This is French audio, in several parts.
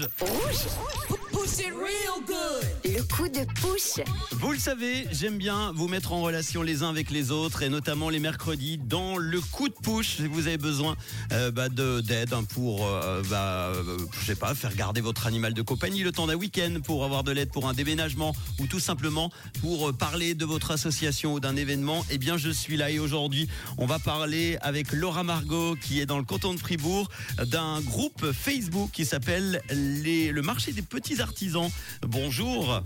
Rouge. Le coup de pouce. Vous le savez, j'aime bien vous mettre en relation les uns avec les autres et notamment les mercredis dans le coup de push. Si vous avez besoin euh, bah, de- d'aide hein, pour, euh, bah, euh, je sais pas, faire garder votre animal de compagnie le temps d'un week-end, pour avoir de l'aide pour un déménagement ou tout simplement pour euh, parler de votre association ou d'un événement, eh bien je suis là et aujourd'hui on va parler avec Laura Margot qui est dans le canton de Fribourg d'un groupe Facebook qui s'appelle le marché des petits artisans. Bonjour.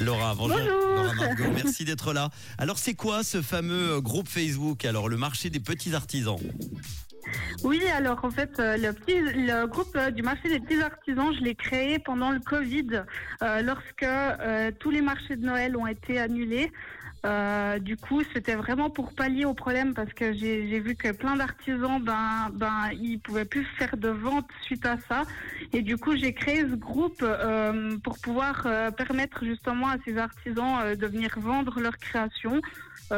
Laura, bonjour. Bonjour. Laura Margot, merci d'être là. Alors, c'est quoi ce fameux euh, groupe Facebook Alors, le marché des petits artisans? Oui, alors en fait, euh, le, petit, le groupe euh, du marché des petits artisans, je l'ai créé pendant le Covid, euh, lorsque euh, tous les marchés de Noël ont été annulés. Euh, du coup, c'était vraiment pour pallier au problème parce que j'ai vu que plein d'artisans, ben, ben, ils pouvaient plus faire de vente suite à ça. Et du coup, j'ai créé ce groupe euh, pour pouvoir euh, permettre justement à ces artisans de venir vendre leurs créations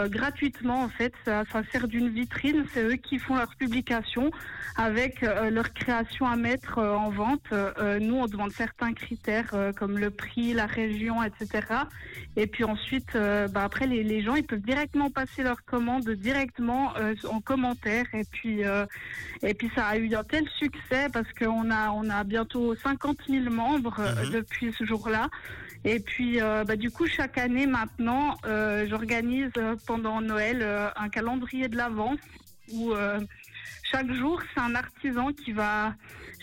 gratuitement. En fait, ça, sert d'une vitrine. C'est eux qui font leurs publications avec leurs créations à mettre en vente. Nous, on demande certains critères comme le prix, la région, etc. Et puis ensuite, bah, après, les, les gens, ils peuvent directement passer leurs commandes directement euh, en commentaire. Et puis, euh, et puis, ça a eu un tel succès parce qu'on a, on a bientôt 50 000 membres euh, Mhm. depuis ce jour-là. Et puis, bah, du coup, chaque année maintenant, j'organise pendant Noël un calendrier de l'avance où chaque jour, c'est un artisan qui va.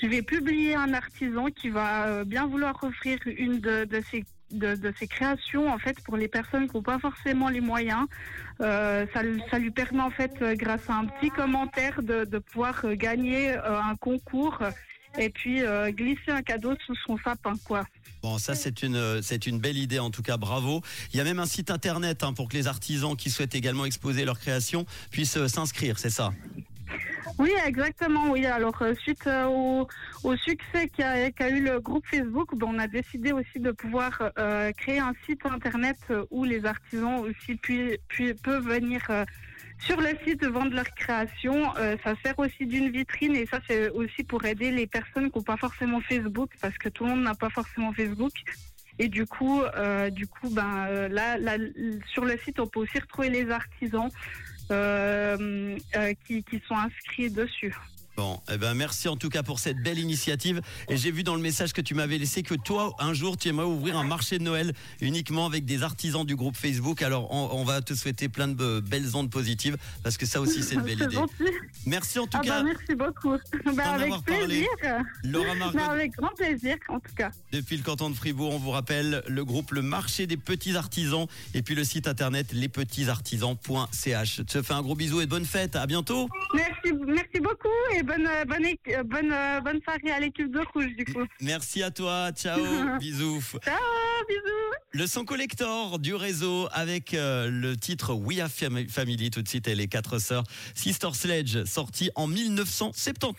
Je vais publier un artisan qui va bien vouloir offrir une de, de ses de, de ses créations en fait pour les personnes qui n'ont pas forcément les moyens. Euh, ça, ça lui permet en fait euh, grâce à un petit commentaire de, de pouvoir euh, gagner un concours et puis glisser un cadeau sous son sapin quoi. Bon, ça, c'est une, c'est une belle idée, en tout cas, bravo. Il y a même un site internet hein, pour que les artisans qui souhaitent également exposer leur création puissent s'inscrire, c'est ça? Oui, exactement. Oui, alors euh, suite euh, au, au succès qu'a eu le groupe Facebook, ben, on a décidé aussi de pouvoir euh, créer un site internet où les artisans aussi puis, puis- peuvent venir sur le site vendre leurs créations. Euh, ça sert aussi d'une vitrine et ça c'est aussi pour aider les personnes qui n'ont pas forcément Facebook parce que tout le monde n'a pas forcément Facebook. Et du coup, du coup, ben là, sur le site, on peut aussi retrouver les artisans qui, qui sont inscrits dessus. Bon, eh ben merci en tout cas pour cette belle initiative. Et j'ai vu dans le message que tu m'avais laissé que toi, un jour, tu aimerais ouvrir un marché de Noël uniquement avec des artisans du groupe Facebook. Alors, on, on va te souhaiter plein de belles ondes positives parce que ça aussi, c'est une belle idée. gentil. Merci en tout Ah cas, bah, merci beaucoup. Bah, avec parlé. plaisir. Laura Margot. Bah, avec grand plaisir, en tout cas. Depuis le canton de Fribourg, on vous rappelle le groupe Le Marché des Petits Artisans et puis le site internet lespetitsartisans.ch. Je te fais un gros bisou et bonne fête. À bientôt. Merci, merci beaucoup et bonne, euh, bonne, euh, bonne, euh, bonne soirée à l'équipe de Rouge, du coup. Merci à toi. Ciao. Bisous. Ciao, bisous. Le son collector du réseau avec euh, le titre We Are Fam- Family. Tout de suite, et les quatre sœurs Sister Sledge, sorti en 1979.